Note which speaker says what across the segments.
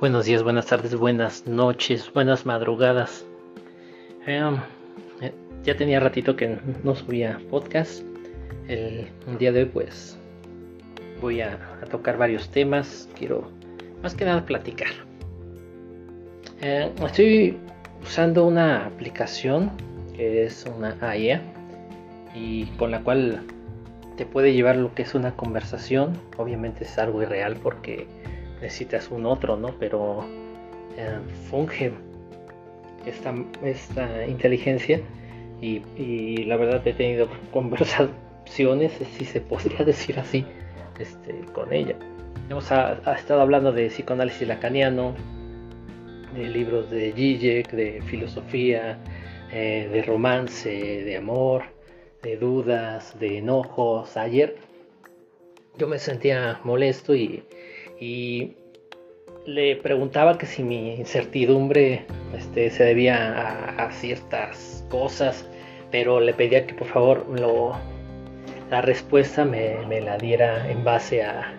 Speaker 1: Buenos días, buenas tardes, buenas noches, buenas madrugadas. Em, eh, ya tenía ratito que no subía podcast. El, día de hoy pues voy a, tocar varios temas. Quiero más que nada platicar. Eh, estoy usando una aplicación que es una AIA y con la cual te puede llevar lo que es una conversación. Obviamente es algo irreal porque necesitas un otro, ¿no? Pero eh, funge esta, esta inteligencia y, la verdad he tenido conversaciones, si se podría decir así, este, con ella. Hemos ha, estado hablando de psicoanálisis lacaniano, de libros de Zizek, de filosofía, eh, de romance, de amor, de dudas, de enojos. Ayer yo me sentía molesto y y le preguntaba que si mi incertidumbre este, se debía a, ciertas cosas, pero le pedía que por favor lo, la respuesta me, la diera en base a,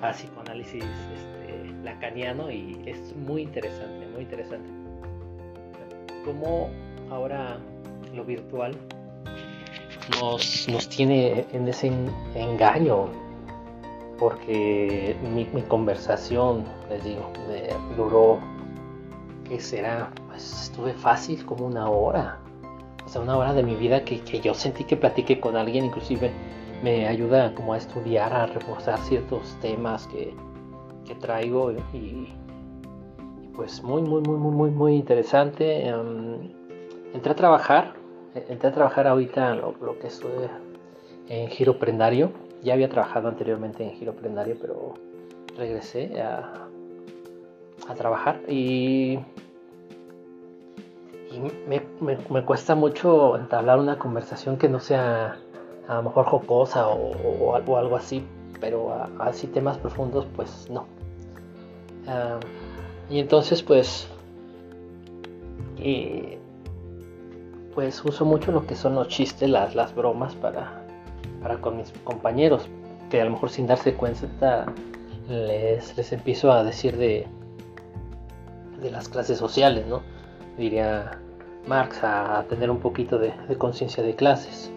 Speaker 1: a psicoanálisis este, lacaniano y es muy interesante, muy interesante. Cómo ahora lo virtual nos, nos tiene en ese engaño porque mi, conversación, les digo, duró, ¿qué será? Pues estuve fácil como una hora, o sea, una hora de mi vida que, yo sentí que platiqué con alguien, inclusive me ayuda como a estudiar, a reforzar ciertos temas que, traigo y, pues muy, muy, muy, muy, muy, muy interesante. Em, entré a trabajar, entré a trabajar ahorita lo, lo que estuve en giro prendario ya había trabajado anteriormente en giro plendario, pero regresé a, trabajar y, me, cuesta mucho entablar una conversación que no sea a lo mejor jocosa o, algo, así, pero así temas profundos pues no. Ah, y entonces pues pues uso mucho lo que son los chistes, las, las bromas para para con mis compañeros, que a lo mejor sin darse cuenta les, les empiezo a decir de, de las clases sociales, ¿no? Diría Marx, a, tener un poquito de, conciencia de clases.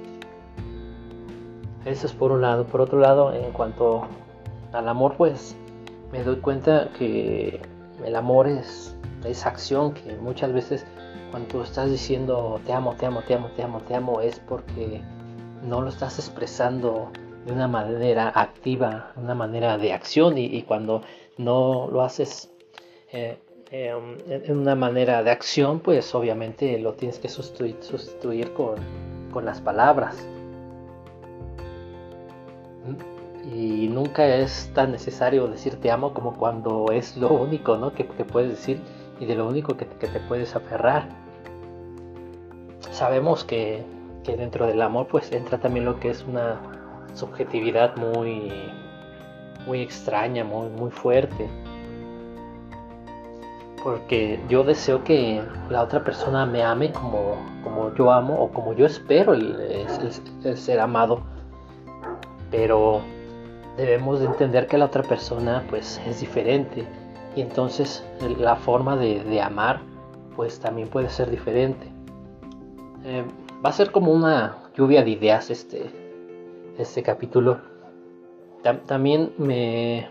Speaker 1: Eso es por un lado. Por otro lado, en cuanto al amor, pues me doy cuenta que el amor es, es acción, que muchas veces cuando estás diciendo te amo, te amo, te amo, te amo, te amo, es porque no lo estás expresando de una manera activa, una manera de acción y, cuando no lo haces eh, em, en una manera de acción, pues obviamente lo tienes que sustituir, con, las palabras. Y nunca es tan necesario decir te amo como cuando es lo único ¿no? que, puedes decir y de lo único que te puedes aferrar. Sabemos que que dentro del amor pues entra también lo que es una subjetividad muy muy extraña, muy muy fuerte. Porque yo deseo que la otra persona me ame como, como yo amo o como yo espero el, ser amado. Pero debemos de entender que la otra persona pues es diferente y entonces la forma de, amar pues también puede ser diferente. Eh, va a ser como una lluvia de ideas este, este capítulo. también me,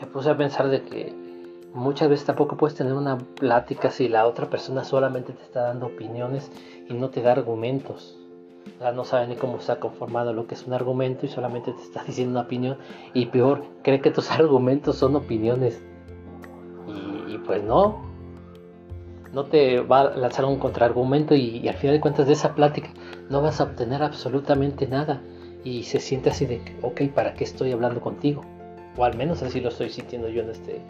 Speaker 1: me puse a pensar de que muchas veces tampoco puedes tener una plática si la otra persona solamente te está dando opiniones y no te da argumentos. O sea, no sabe ni cómo está conformado lo que es un argumento y solamente te está diciendo una opinión. Y peor, cree que tus argumentos son opiniones. y pues no, no te va a lanzar un contraargumento y, al final de cuentas de esa plática no vas a obtener absolutamente nada y se siente así de, ok, ¿para qué estoy hablando contigo? O al menos así lo estoy sintiendo yo en este,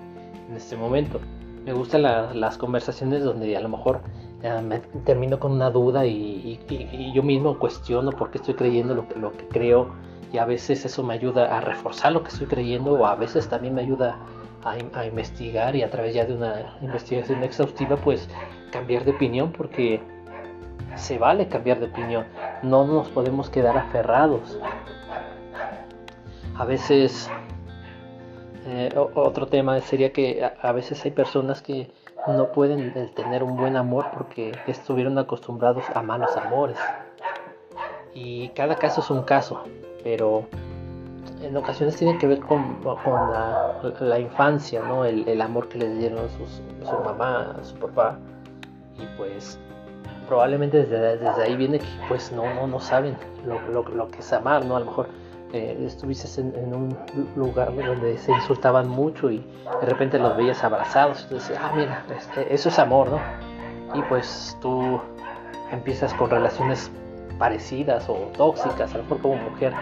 Speaker 1: en este momento. Me gustan las conversaciones donde a lo mejor eh, me termino con una duda y, yo mismo cuestiono por qué estoy creyendo lo que, lo que creo y a veces eso me ayuda a reforzar lo que estoy creyendo o a veces también me ayuda a, investigar y a través ya de una investigación exhaustiva pues cambiar de opinión porque se vale cambiar de opinión, no nos podemos quedar aferrados. A veces Eh, otro tema sería que a, veces hay personas que no pueden eh, tener un buen amor porque estuvieron acostumbrados a malos amores. Y cada caso es un caso, pero en ocasiones tiene que ver con, la, infancia, ¿no? El, amor que les dieron su mamá, su papá. Y pues probablemente desde, ahí viene que pues no, no, no saben lo, lo, que es amar, ¿no? A lo mejor eh, estuviste en, un lugar donde se insultaban mucho y de repente los veías abrazados dices, ah, mira, este, eso es amor, ¿no? Y pues tú empiezas con relaciones parecidas o tóxicas, a lo mejor como mujer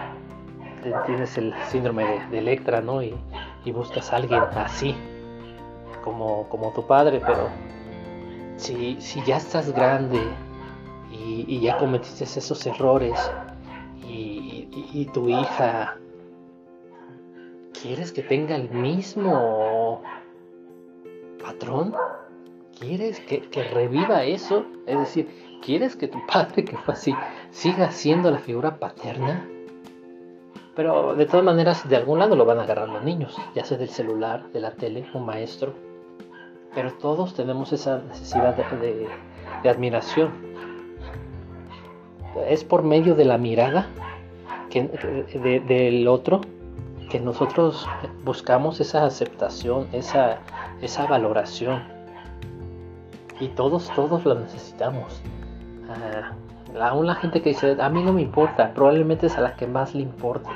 Speaker 1: tienes el síndrome de, Electra, ¿no? Y, buscas a alguien así, como, tu padre, pero si, ya estás grande y, ya cometiste esos errores y, tu hija ¿Quieres que tenga el mismo patrón? ¿Quieres que, reviva eso? Es decir, ¿quieres que tu padre, que fue así, siga siendo la figura paterna? Pero de todas maneras, de algún lado lo van a agarrar los niños, ya sea del celular, de la tele, un maestro. Pero todos tenemos esa necesidad de, admiración. Es por medio de la mirada que, del otro que nosotros buscamos esa aceptación, esa, esa valoración. Y todos, todos lo necesitamos. Ah, aún la gente que dice, a mí no me importa, probablemente es a la que más le importe.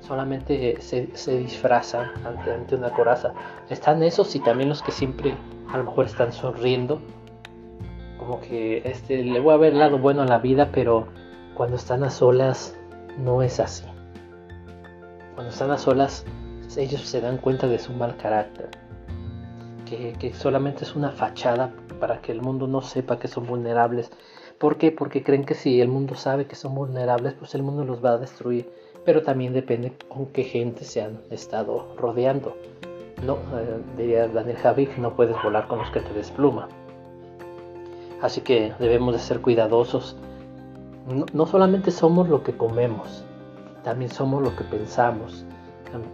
Speaker 1: Solamente se, se disfrazan ante, una coraza. Están esos y también los que siempre a lo mejor están sonriendo. Como que este, le voy a ver el lado bueno a la vida, pero cuando están a solas no es así. Cuando están a solas ellos se dan cuenta de su mal carácter. Que, que solamente es una fachada para que el mundo no sepa que son vulnerables ¿Por qué? Porque creen que si el mundo sabe que son vulnerables, pues el mundo los va a destruir. Pero también depende con qué gente se han estado rodeando. No, eh, diría Daniel Javik, no puedes volar con los que te despluma. Así que debemos de ser cuidadosos. No, solamente somos lo que comemos, también somos lo que pensamos.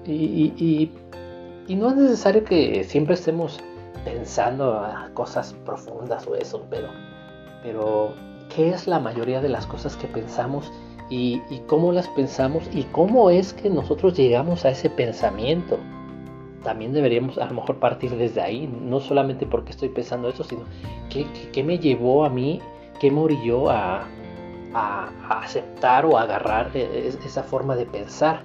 Speaker 1: Y, y no es necesario que siempre estemos pensando a cosas profundas o eso, pero, pero qué es la mayoría de las cosas que pensamos y, cómo las pensamos y cómo es que nosotros llegamos a ese pensamiento. También deberíamos a lo mejor partir desde ahí, no solamente porque estoy pensando eso, sino qué, me llevó a mí, qué me orilló a, aceptar o agarrar e, esa forma de pensar.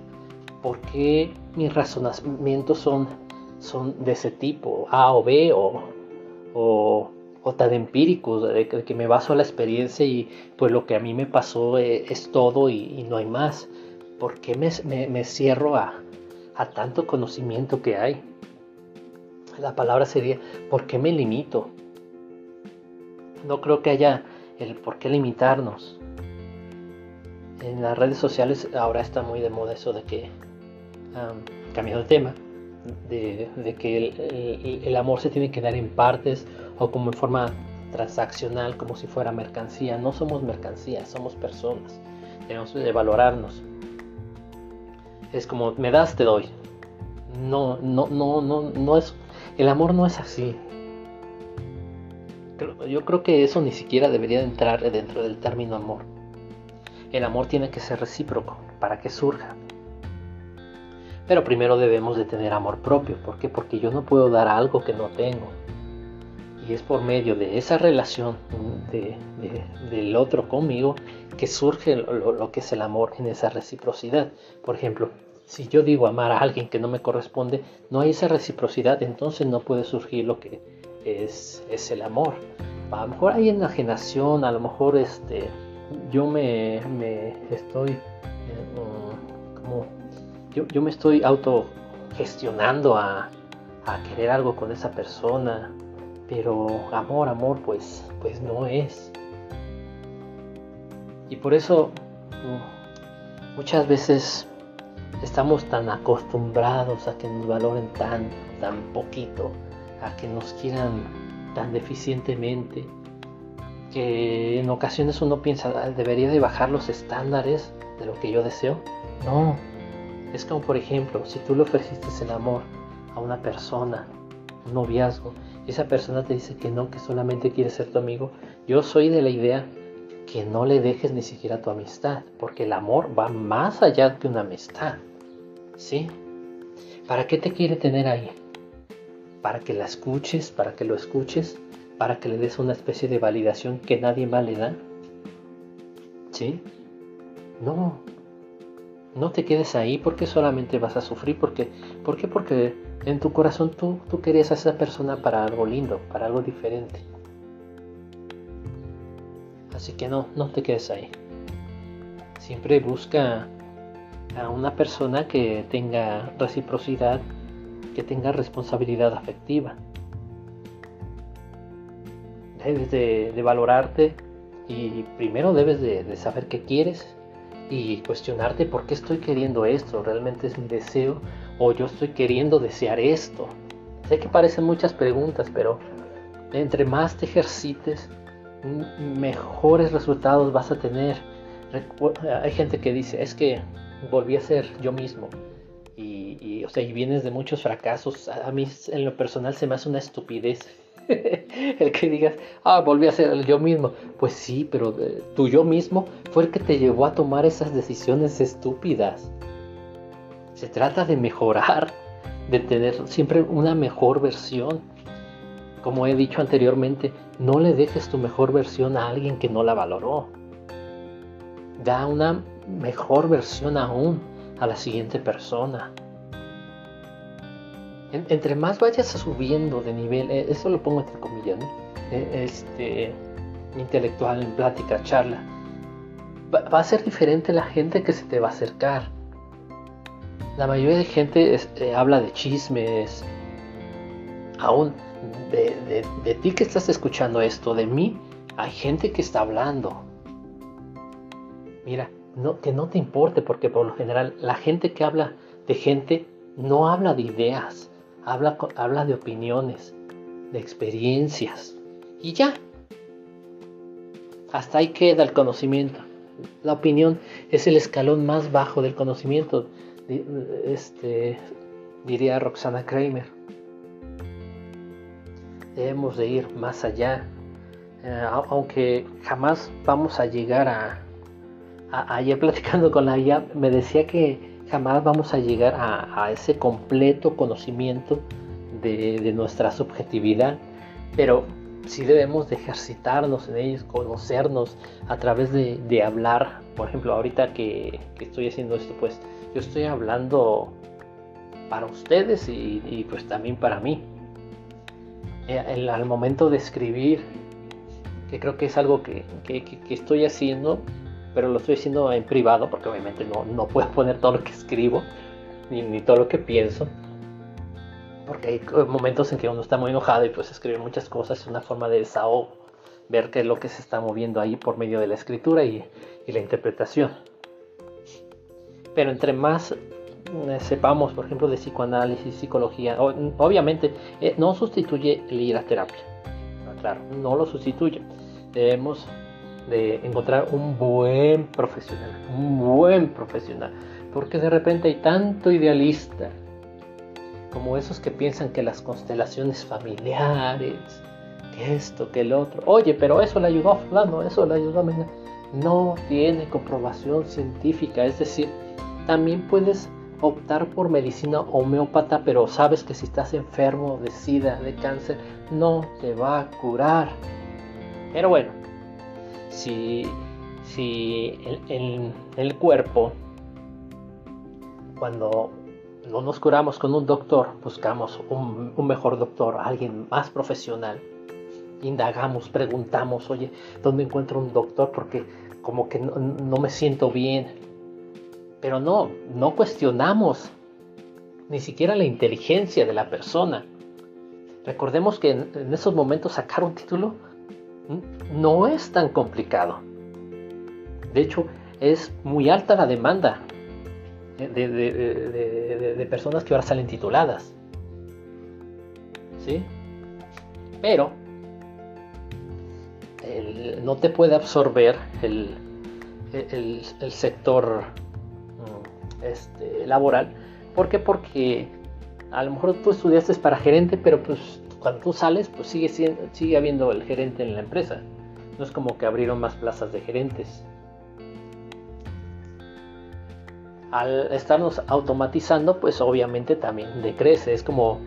Speaker 1: ¿Por qué mis razonamientos son, de ese tipo, A o B o tan empíricos, de que, me baso a la experiencia y pues lo que a mí me pasó eh, es, todo y, no hay más. ¿Por qué me, cierro a, tanto conocimiento que hay? La palabra sería, ¿por qué me limito? No creo que haya el por qué limitarnos. En las redes sociales ahora está muy de moda eso de que, cambiando de tema, de, que el, amor se tiene que dar en partes o como en forma transaccional, como si fuera mercancía. No somos mercancía, somos personas. Tenemos que valorarnos. Es como, me das, te doy. No, no, no, no, no es. El amor no es así. Yo creo que eso ni siquiera debería entrar dentro del término amor. El amor tiene que ser recíproco para que surja. Pero primero debemos de tener amor propio. ¿Por qué? Porque yo no puedo dar algo que no tengo. Y es por medio de esa relación del otro conmigo que surge lo, que es el amor en esa reciprocidad. Por ejemplo, si yo digo amar a alguien que no me corresponde, no hay esa reciprocidad, entonces no puede surgir lo que es, el amor. A lo mejor hay enajenación, a lo mejor este, yo me, estoy eh, como yo, me estoy autogestionando a, a querer algo con esa persona, pero amor, amor, pues, pues no es. Y por eso mm, muchas veces estamos tan acostumbrados a que nos valoren tan, tan poquito, a que nos quieran tan deficientemente, que en ocasiones uno piensa, debería de bajar los estándares de lo que yo deseo. No, Es como, por ejemplo, si tú le ofreciste el amor a una persona, un noviazgo, y esa persona te dice que no, que solamente quiere ser tu amigo, yo soy de la idea que no le dejes ni siquiera tu amistad, porque el amor va más allá que una amistad. ¿Sí? ¿Para qué te quiere tener ahí? ¿Para que la escuches? ¿Para que lo escuches? ¿Para que le des una especie de validación que nadie más le da? ¿Sí? No. No te quedes ahí porque solamente vas a sufrir. Porque, ¿Por qué? Porque en tu corazón tú, tú querías a esa persona para algo lindo, para algo diferente. Así que no, no te quedes ahí. Siempre busca a una persona que tenga reciprocidad, que tenga responsabilidad afectiva. Debes de, valorarte y primero debes de, saber qué quieres y cuestionarte por qué estoy queriendo esto, realmente es mi deseo o yo estoy queriendo desear esto. Sé que parecen muchas preguntas, pero entre más te ejercites, mejores resultados vas a tener. Hay gente que dice, es que volví a ser yo mismo. Y, o sea, y vienes de muchos fracasos. A mí en lo personal se me hace una estupidez el que digas, ah, volví a ser yo mismo. Pues sí, pero eh, tu yo mismo fue el que te llevó a tomar esas decisiones estúpidas. Se trata de mejorar, de tener siempre una mejor versión. Como he dicho anteriormente, no le dejes tu mejor versión a alguien que no la valoró. Da una mejor versión aún a la siguiente persona. Entre más vayas subiendo de nivel, eh, eso lo pongo entre comillas, eh, este, intelectual, en plática, charla, va, a ser diferente la gente que se te va a acercar. La mayoría de gente eh, habla de chismes, aún de, de ti que estás escuchando esto, de mí, hay gente que está hablando. Mira, que no te importe, porque por lo general la gente que habla de gente no habla de ideas, habla, habla de opiniones, de experiencias. Y ya. Hasta ahí queda el conocimiento. La opinión es el escalón más bajo del conocimiento, este, diría Roxana Kramer. Debemos de ir más allá, eh, aunque jamás vamos a llegar a, ayer platicando con la IA me decía que jamás vamos a llegar a, ese completo conocimiento de, nuestra subjetividad, pero sí debemos de ejercitarnos en ellos, conocernos a través de, hablar. Por ejemplo, ahorita que, estoy haciendo esto, pues yo estoy hablando para ustedes y, pues también para mí. Eh, al momento de escribir, que creo que es algo que estoy haciendo, pero lo estoy haciendo en privado porque obviamente no, no puedo poner todo lo que escribo ni, todo lo que pienso. Porque hay momentos en que uno está muy enojado y pues escribir muchas cosas es una forma de desahogo, ver qué es lo que se está moviendo ahí por medio de la escritura y, la interpretación. Pero entre más eh, sepamos, por ejemplo, de psicoanálisis, psicología, obviamente eh, no sustituye el ir a terapia. Claro, no lo sustituye. Debemos de encontrar un buen profesional, un buen profesional, porque de repente hay tanto idealista como esos que piensan que las constelaciones familiares, que esto, que el otro, oye, pero eso le ayudó a fulano, eso le ayudó a mí. No tiene comprobación científica, es decir, también puedes optar por medicina homeópata, pero sabes que si estás enfermo de sida, de cáncer, no te va a curar. Pero bueno, si, si el, el, cuerpo, cuando no nos curamos con un doctor, buscamos un, mejor doctor, alguien más profesional, indagamos, preguntamos, oye, ¿dónde encuentro un doctor? Porque como que no, me siento bien. Pero no, no cuestionamos ni siquiera la inteligencia de la persona. Recordemos que en esos momentos sacar un título no es tan complicado. De hecho, es muy alta la demanda de, personas que ahora salen tituladas. ¿Sí? Pero no te puede absorber el, sector, mm, este, laboral. ¿Por qué? Porque a lo mejor tú estudiaste para gerente, pero pues cuando tú sales, pues sigue, sigue habiendo el gerente en la empresa. No es como que abrieron más plazas de gerentes. Al estarnos automatizando, pues obviamente también decrece. Es como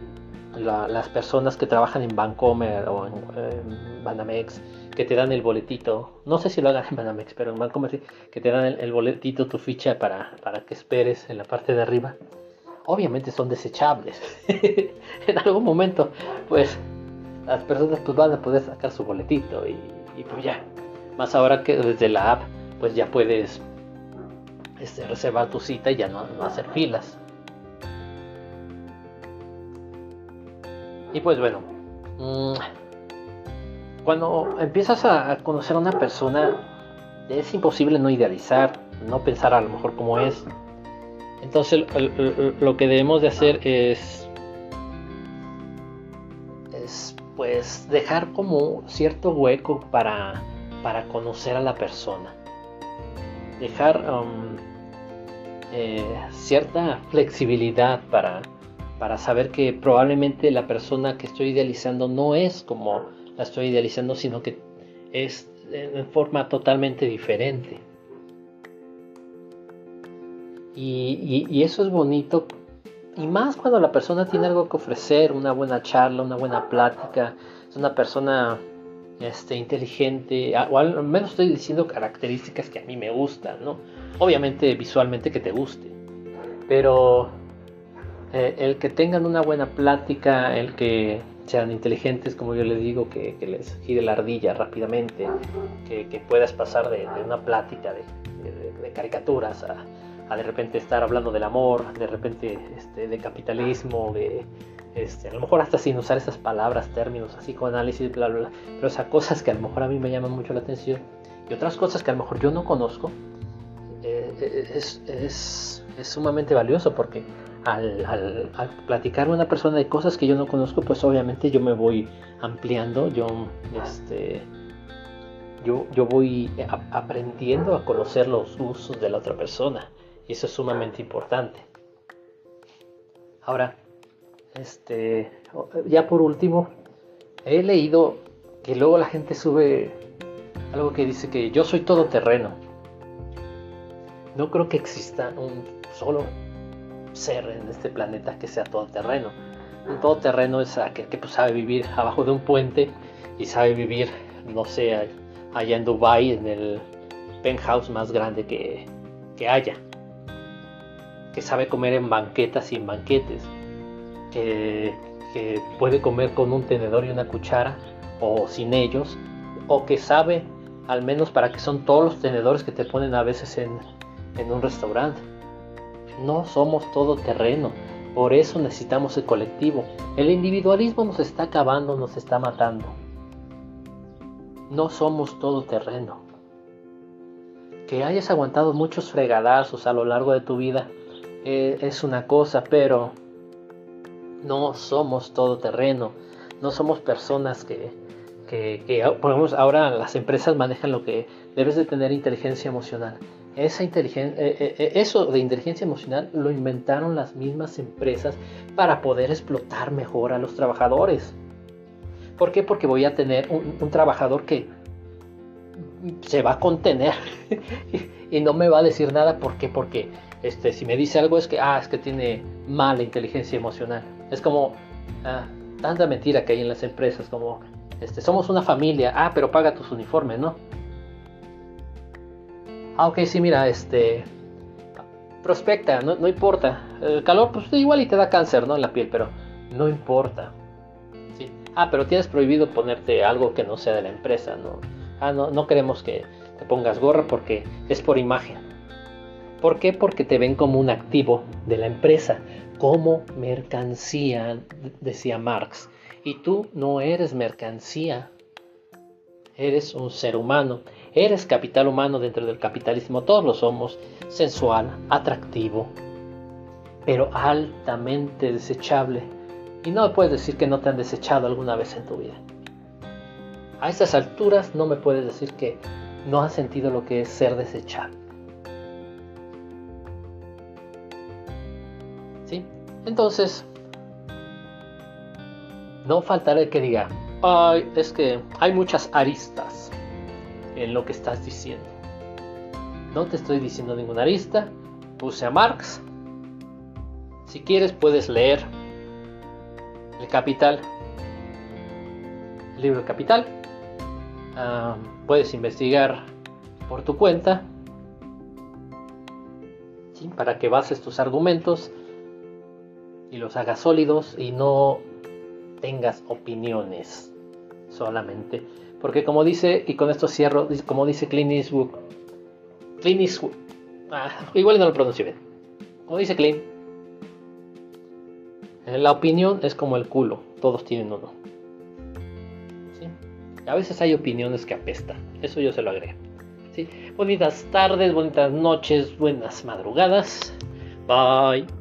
Speaker 1: las personas que trabajan en Bancomer o en, Banamex, que te dan el boletito. No sé si lo hagan en Banamex, pero en Bancomer que te dan el, boletito, tu ficha para, para que esperes en la parte de arriba obviamente son desechables. en algún momento, pues las personas pues, van a poder sacar su boletito y, pues ya. Más ahora que desde la app, pues ya puedes este, reservar tu cita y ya no, hacer filas. Y pues bueno, mm, cuando empiezas a conocer a una persona, es imposible no idealizar, no pensar a lo mejor como es, entonces lo que debemos de hacer es, es pues dejar como cierto hueco para, para conocer a la persona. Dejar um, eh, cierta flexibilidad para, para saber que probablemente la persona que estoy idealizando no es como la estoy idealizando, sino que es en forma totalmente diferente. Y, eso es bonito. Y más cuando la persona tiene algo que ofrecer, una buena charla, una buena plática, es una persona este, inteligente, o al menos estoy diciendo características que a mí me gustan, ¿no? Obviamente visualmente que te guste, pero eh, el que tengan una buena plática, el que sean inteligentes, como yo les digo, que, les gire la ardilla rápidamente, que, puedas pasar de, una plática de caricaturas a a de repente estar hablando del amor, de repente este, de capitalismo, de este, a lo mejor hasta sin usar esas palabras, términos, así con análisis, bla, bla, bla, pero esas cosas que a lo mejor a mí me llaman mucho la atención y otras cosas que a lo mejor yo no conozco, eh, es, es, es, sumamente valioso porque al, al, al, platicar una persona de cosas que yo no conozco, pues obviamente yo me voy ampliando, yo, este, yo, yo voy aprendiendo a conocer los usos de la otra persona. Y eso es sumamente importante. Ahora, este, ya por último, he leído que luego la gente sube algo que dice que yo soy todoterreno. No creo que exista un solo ser en este planeta que sea todoterreno. Un todoterreno es aquel que pues, sabe vivir abajo de un puente y sabe vivir, no sé, allá en Dubai en el penthouse más grande que, que haya que sabe comer en banquetas y en banquetes, que, puede comer con un tenedor y una cuchara o sin ellos, o que sabe al menos para que son todos los tenedores que te ponen a veces en, en un restaurante. No somos todo terreno, por eso necesitamos el colectivo. El individualismo nos está acabando, nos está matando. No somos todo terreno. Que hayas aguantado muchos fregadazos a lo largo de tu vida eh, es una cosa, pero no somos todo terreno, no somos personas que, que, que ahora las empresas manejan lo que debes de tener inteligencia emocional. Esa inteligencia, eh, eh, eso de inteligencia emocional lo inventaron las mismas empresas para poder explotar mejor a los trabajadores. ¿Por qué? Porque voy a tener un, un trabajador que se va a contener y no me va a decir nada. ¿Por qué? Porque este, si me dice algo es que, ah, es que tiene mala inteligencia emocional. Es como ah, tanta mentira que hay en las empresas, como, este, somos una familia, ah, pero paga tus uniformes, ¿no? Ah, ok, sí, mira, este, prospecta, no, no importa. El calor, pues igual y te da cáncer, ¿no? En la piel, pero no importa. Ah, pero tienes prohibido ponerte algo que no sea de la empresa, ¿no? Ah, no, no queremos que te pongas gorra porque es por imagen. ¿Por qué? Porque te ven como un activo de la empresa, como mercancía, decía Marx. Y tú no eres mercancía, eres un ser humano, eres capital humano dentro del capitalismo, todos lo somos, sensual, atractivo, pero altamente desechable. Y no puedes decir que no te han desechado alguna vez en tu vida. A estas alturas no me puedes decir que no has sentido lo que es ser desechable. Entonces, no faltará que diga, Ay, es que hay muchas aristas en lo que estás diciendo. No te estoy diciendo ninguna arista. Puse a Marx. Si quieres puedes leer El Capital. El libro Capital. Ah, puedes investigar por tu cuenta. Para que bases tus argumentos y los hagas sólidos y no tengas opiniones solamente. Porque como dice, y con esto cierro, como dice Clint Eastwood, Clint Eastwood, ah, igual no lo pronuncio bien, como dice Clint, la opinión es como el culo, todos tienen uno. ¿Sí? A veces hay opiniones que apestan, eso yo se lo agrego. ¿Sí? Bonitas tardes, bonitas noches, buenas madrugadas. Bye.